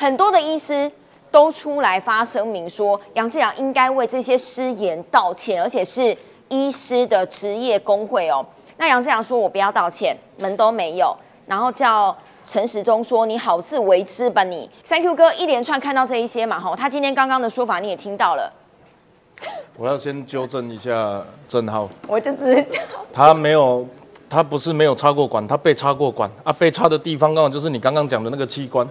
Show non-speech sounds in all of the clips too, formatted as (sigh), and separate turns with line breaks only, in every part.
很多的医师都出来发声明说，杨志良应该为这些失言道歉，而且是医师的职业工会哦。那杨志良说：“我不要道歉，门都没有。”然后叫陈时中说：“你好自为之吧，你。”Thank you 哥一连串看到这一些嘛，吼，他今天刚刚的说法你也听到了。
我要先纠正一下郑浩，
我就知道
他没有，他不是没有插过管，他被插过管啊，被插的地方刚好就是你刚刚讲的那个器官。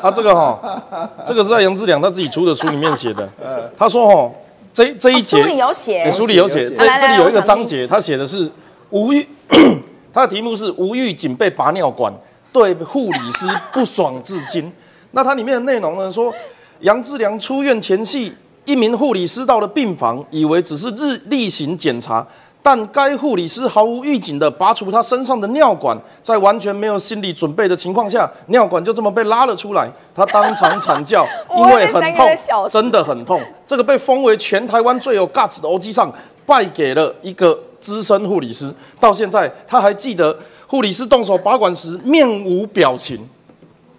他 (laughs) 这个哈，这个是在杨志良他自己出的书里面写的。(laughs) 他说哈，这这一节
书里有写，
书里有写，这这里有一个章节，他写的是无预，(coughs) 他的题目是无预警被拔尿管，对护理师不爽至今。那它里面的内容呢说，杨志良出院前夕，一名护理师到了病房，以为只是日例行检查。但该护理师毫无预警地拔除他身上的尿管，在完全没有心理准备的情况下，尿管就这么被拉了出来。他当场惨叫，(laughs) 因为很痛真的很痛。这个被封为全台湾最有 guts 的欧基上，败给了一个资深护理师。到现在他还记得护理师动手拔管时面无表情。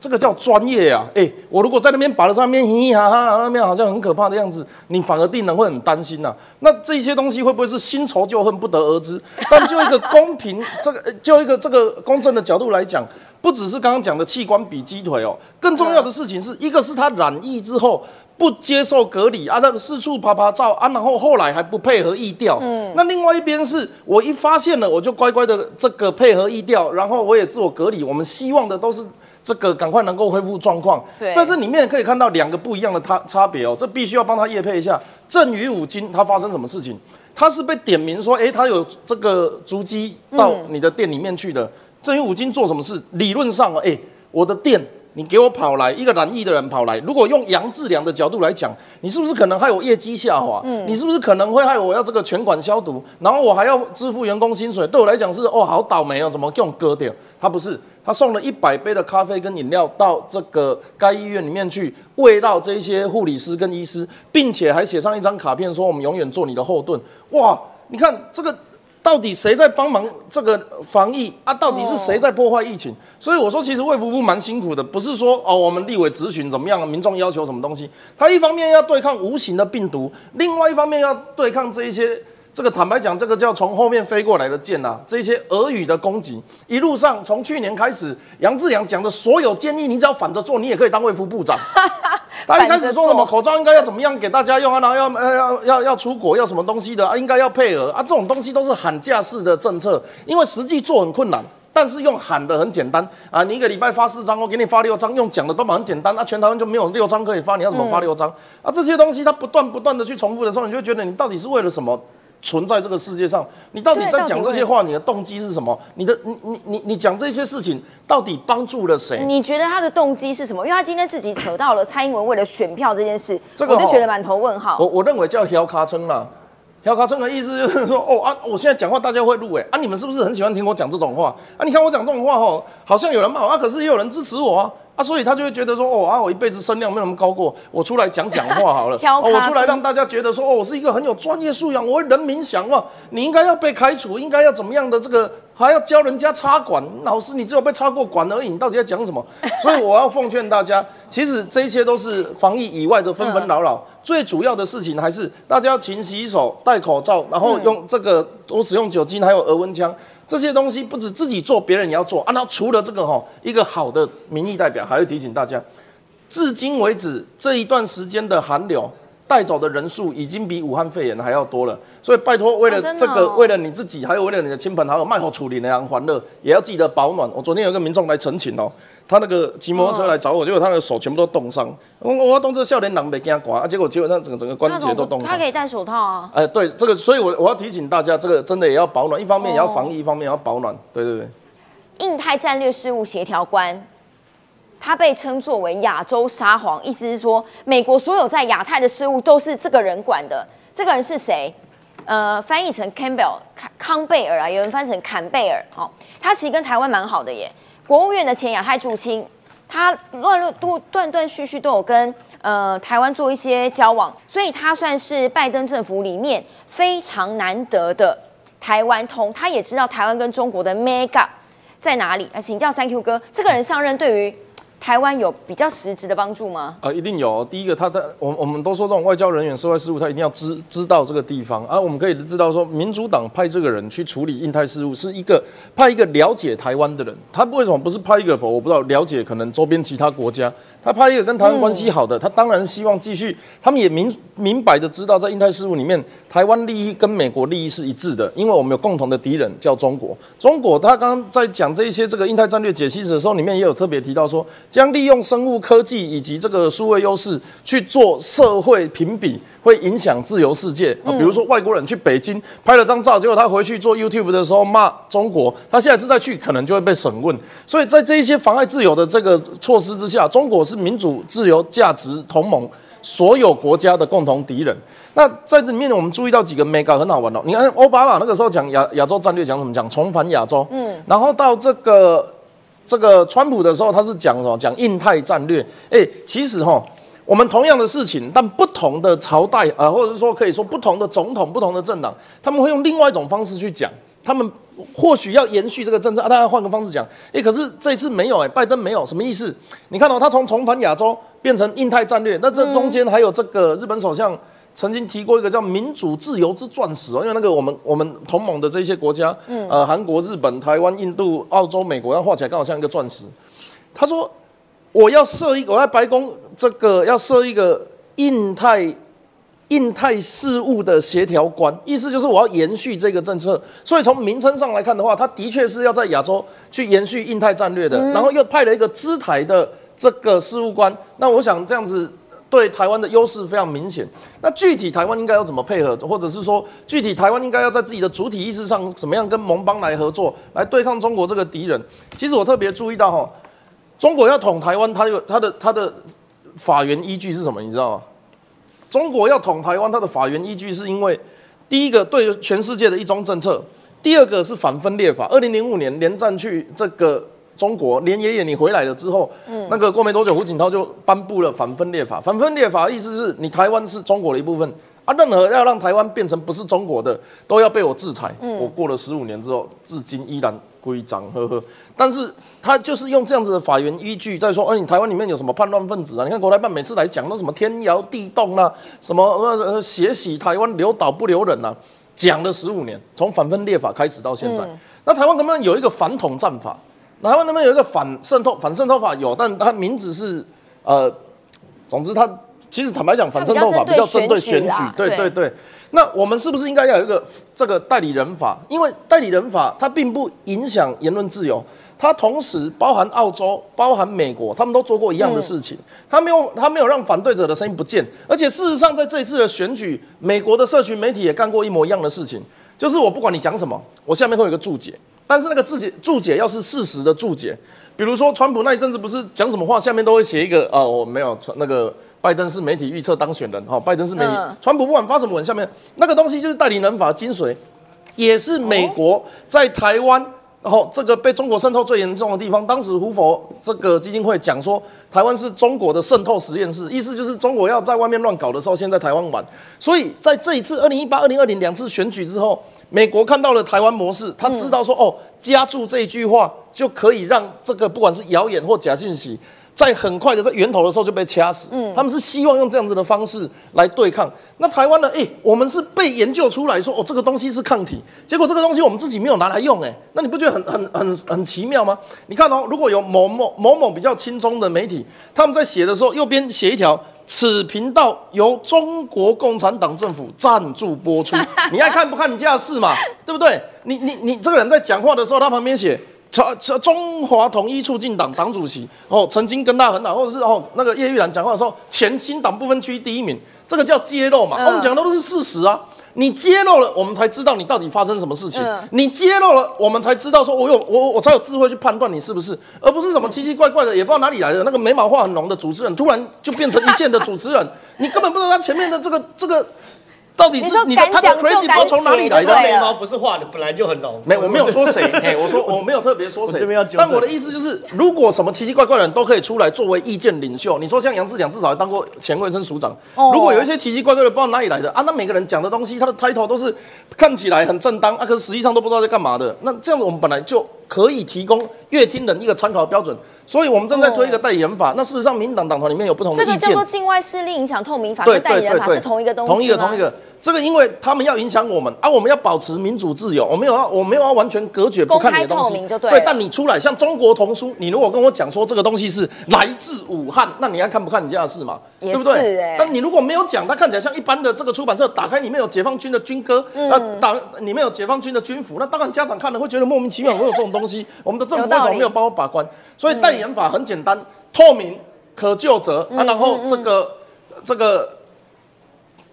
这个叫专业啊！哎、我如果在那边拔的时候，那边嘻嘻哈哈，那边好像很可怕的样子，你反而病人会很担心呐、啊那这些东西会不会是新仇旧恨不得而知？但就一个公平，(laughs) 这个呃就一个这个公正的角度来讲，不只是刚刚讲的器官比鸡腿哦，更重要的事情是一个是他染疫之后。不接受隔离啊，那四处爬爬照啊，然后后来还不配合疫调。嗯，那另外一边是我一发现了，我就乖乖的这个配合疫调，然后我也自我隔离。我们希望的都是这个赶快能够恢复状况。
对
在这里面可以看到两个不一样的差差别哦，这必须要帮他业配一下。正宇五金他发生什么事情？他是被点名说，诶，他有这个足迹到你的店里面去的。正宇五金做什么事？理论上哦，诶，我的店。你给我跑来一个染疫的人跑来，如果用杨志良的角度来讲，你是不是可能害我业绩下滑？你是不是可能会害我要这个全馆消毒，然后我还要支付员工薪水？对我来讲是哦，好倒霉哦，怎么给我割掉？他不是，他送了一百杯的咖啡跟饮料到这个该医院里面去，慰劳这些护理师跟医师，并且还写上一张卡片说我们永远做你的后盾。哇，你看这个。到底谁在帮忙这个防疫啊？到底是谁在破坏疫情？所以我说，其实卫福部蛮辛苦的，不是说哦，我们立委咨询怎么样，民众要求什么东西，他一方面要对抗无形的病毒，另外一方面要对抗这一些这个坦白讲，这个叫从后面飞过来的箭呐、这些俄语的攻击，一路上从去年开始，杨志良讲的所有建议，你只要反着做，你也可以当卫福部长。他一开始说什么口罩应该要怎么样给大家用啊，然后要呃要要要出国要什么东西的啊，应该要配合啊，这种东西都是喊价式的政策，因为实际做很困难。但是用喊的很简单啊，你一个礼拜发四张，我给你发六张，用讲的都蛮简单啊，全台湾就没有六张可以发，你要怎么发六张、啊？这些东西它不断不断的去重复的时候，你就会觉得你到底是为了什么？存在这个世界上，你到底在讲这些话，你的动机是什么？你的你你你你讲这些事情，到底帮助了谁？
你觉得他的动机是什么？因为他今天自己扯到了蔡英文为了选票这件事，
这个哦
我就觉得满头问号。
我我认为叫摇卡称啦，摇卡称的意思就是说，哦啊，我现在讲话大家会录哎，啊，你们是不是很喜欢听我讲这种话？啊，你看我讲这种话哦，好像有人骂我啊，可是也有人支持我啊。啊，所以他就会觉得说，哦啊，我一辈子声量没有那么高过，我出来讲讲话好了，(laughs) 哦，我出来让大家觉得说，哦，我是一个很有专业素养，我为人民想哇，你应该要被开除，应该要怎么样的这个，还要教人家插管，老师你只有被插过管而已，你到底在讲什么？(laughs) 所以我要奉劝大家，其实这些都是防疫以外的纷纷扰扰，最主要的事情还是大家要勤洗手、戴口罩，然后用这个多使用酒精，还有额温枪。这些东西不止自己做，别人也要做。啊，那除了这个哈，一个好的民意代表，还会提醒大家，至今为止这一段时间的寒流带走的人数已经比武汉肺炎还要多了。所以拜托，为了这个，
哦
为了你自己，还有为了你的亲朋好友，卖好处理的人欢乐，也要记得保暖。我昨天有一个民众来澄清哦，他那个骑摩托车来找我，结果他的手全部都冻伤。我我要动这个笑脸狼没给他刮，啊，结果结果他整个整个关节都冻伤
他可。以戴手套啊。
哎，对这个，所以我我要提醒大家，这个真的也要保暖，一方面也要防疫，一方面也要保暖。对对对。
印太战略事务协调官，他被称作为亚洲沙皇，意思是说，美国所有在亚太的事务都是这个人管的。这个人是谁？呃，翻译成 Campbell 康康贝尔啊，有人翻成坎贝尔。好、他其实跟台湾蛮好的耶。国务院的前亚太驻青，他乱乱都断断续续都有跟呃台湾做一些交往，所以他算是拜登政府里面非常难得的台湾通。他也知道台湾跟中国的 mega 在哪里。啊，请教三 Q 哥，这个人上任对于台湾有比较实质的帮助吗？
啊，一定有。第一个，他的我我们都说这种外交人员、涉外事务，他一定要知知道这个地方啊。我们可以知道说，民主党派这个人去处理印太事务，是一个派一个了解台湾的人。他为什么不是派一个我不知道了解可能周边其他国家？他派一个跟台湾关系好的，他当然希望继续。他们也明明白的知道，在印太事务里面，台湾利益跟美国利益是一致的，因为我们有共同的敌人叫中国。中国他刚刚在讲这一些这个印太战略解析的时候，里面也有特别提到说。将利用生物科技以及这个数位优势去做社会评比，会影响自由世界啊。比如说外国人去北京拍了张照，结果他回去做 YouTube 的时候骂中国，他现在是在去，可能就会被审问。所以在这一些妨碍自由的这个措施之下，中国是民主自由价值同盟所有国家的共同敌人。那在这里面，我们注意到几个 mega 很好玩哦。你看奥巴马那个时候讲亚亚洲战略，讲什么？讲重返亚洲。嗯，然后到这个。这个川普的时候，他是讲什么？讲印太战略。哎，其实哈，我们同样的事情，但不同的朝代啊，或者是说可以说不同的总统、不同的政党，他们会用另外一种方式去讲。他们或许要延续这个政策，啊，大家换个方式讲。哎，可是这一次没有，哎，拜登没有，什么意思？你看到他从重返亚洲变成印太战略，那这中间还有这个日本首相。曾经提过一个叫“民主自由之钻石”哦，因为那个我们我们同盟的这些国家，呃，韩国、日本、台湾、印度、澳洲、美国，要画起来刚好像一个钻石。他说：“我要设一个，我在白宫这个要设一个印太印太事务的协调官，意思就是我要延续这个政策。所以从名称上来看的话，他的确是要在亚洲去延续印太战略的。然后又派了一个支台的这个事务官。那我想这样子。”对台湾的优势非常明显。那具体台湾应该要怎么配合，或者是说具体台湾应该要在自己的主体意识上怎么样跟盟邦来合作，来对抗中国这个敌人？其实我特别注意到哈，中国要统台湾，它有它的它的法源依据是什么？你知道吗？中国要统台湾，它的法源依据是因为第一个对全世界的一中政策，第二个是反分裂法。二零零五年连战去这个。中国连爷爷你回来了之后，嗯，那个过没多久，胡锦涛就颁布了反分裂法。反分裂法意思是你台湾是中国的一部分啊，任何要让台湾变成不是中国的，都要被我制裁。我过了十五年之后，至今依然规章呵呵。但是他就是用这样子的法源依据在说，哎，你台湾里面有什么叛乱分子啊？你看国台办每次来讲那什么天摇地动啊，什么呃血洗台湾留岛不留人啊，讲了十五年，从反分裂法开始到现在，那台湾能不能有一个反统战法。台湾那边有一个反渗透反渗透法有，但它名字是呃，总之它其实坦白讲，反渗透法比较针对选举，对对对。那我们是不是应该要有一个这个代理人法？因为代理人法它并不影响言论自由，它同时包含澳洲、包含美国，他们都做过一样的事情，它没有它没有让反对者的声音不见，而且事实上在这一次的选举，美国的社群媒体也干过一模一样的事情，就是我不管你讲什么，我下面会有一个注解。但是那个注解注解要是事实的注解，比如说川普那一阵子不是讲什么话，下面都会写一个啊，我没有那个拜登是媒体预测当选人哈，拜登是媒体，川普不管发什么文，下面那个东西就是代理人法精髓，也是美国在台湾。然后这个被中国渗透最严重的地方，当时胡佛这个基金会讲说，台湾是中国的渗透实验室，意思就是中国要在外面乱搞的时候，先在台湾玩。所以在这一次二零一八、二零二零两次选举之后，美国看到了台湾模式，他知道说，哦，加注这一句话就可以让这个不管是谣言或假讯息。在很快的在源头的时候就被掐死，嗯，他们是希望用这样子的方式来对抗。那台湾呢？哎，我们是被研究出来说，哦，这个东西是抗体，结果这个东西我们自己没有拿来用，哎，那你不觉得很很很很奇妙吗？你看哦，如果有某某某某比较轻松的媒体，他们在写的时候，右边写一条，此频道由中国共产党政府赞助播出，(laughs) 你爱看不看你家的事嘛，对不对？你你你这个人在讲话的时候，他旁边写。中中华统一促进党党主席哦，曾经跟他很好，或者是哦那个叶玉兰讲话的时候，前新党不分区第一名，这个叫揭露嘛。我们讲的都是事实啊，你揭露了，我们才知道你到底发生什么事情。你揭露了，我们才知道说，我有我我才有智慧去判断你是不是，而不是什么奇奇怪怪的，也不知道哪里来的那个眉毛画很浓的主持人，突然就变成一线的主持人，你根本不知道他前面的这个这个。到底是你的他的 credit 从哪里来的？
眉毛不是画的，本来就很浓。
没，我没有说谁，(laughs) 哎，我说我没有特别说谁。但我的意思就是，如果什么奇奇怪怪的人都可以出来作为意见领袖，你说像杨志良至少还当过前卫生署长。如果有一些奇奇怪怪的不知道哪里来的啊，那每个人讲的东西，他的 title 都是看起来很正当啊，可是实际上都不知道在干嘛的。那这样子我们本来就可以提供乐听人一个参考标准。所以我们正在推一个代理人法。那事实上，民进党党团里面有不同的意见
这个叫做。境外势力影响透明法
对
跟代理人法是同一个东西
同一个同一个。这个因为他们要影响我们啊，我们要保持民主自由，我们有要我没有要完全隔绝不看你的东西，
透明就对了。
但你出来像中国童书，你如果跟我讲说这个东西是来自武汉，那你还看不看你家的事嘛？
也
对不对？
欸。
但你如果没有讲，它看起来像一般的这个出版社，打开里面有解放军的军歌，
嗯。
呃，打里面有解放军的军服，那当然家长看了会觉得莫名其妙，我有这种东西，我们的政府为什么没有帮我把关？所以代言法很简单，透明、可就责
嗯
啊，然后这个这个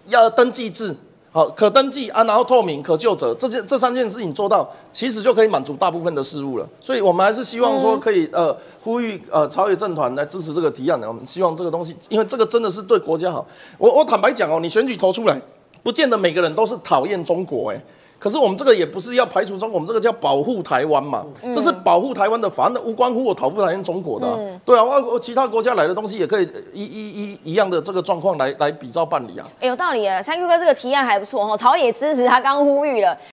要登记制，好，可登记啊，然后透明、可就责，这件这三件事情做到，其实就可以满足大部分的事务了。所以我们还是希望说可以、呃呼吁呃朝野政团来支持这个提案的。我们希望这个东西，因为这个真的是对国家好。我我坦白讲哦，你选举投出来，不见得每个人都是讨厌中国哎。可是我们这个也不是要排除中国，我们这个叫保护台湾嘛，这是保护台湾的法，那无关乎我讨不讨厌中国的啊、对啊，外国其他国家来的东西也可以一一一一样的这个状况来来比照办理啊。
哎有道理啊，三 Q 哥这个提案还不错哈，朝野支持他刚呼吁了，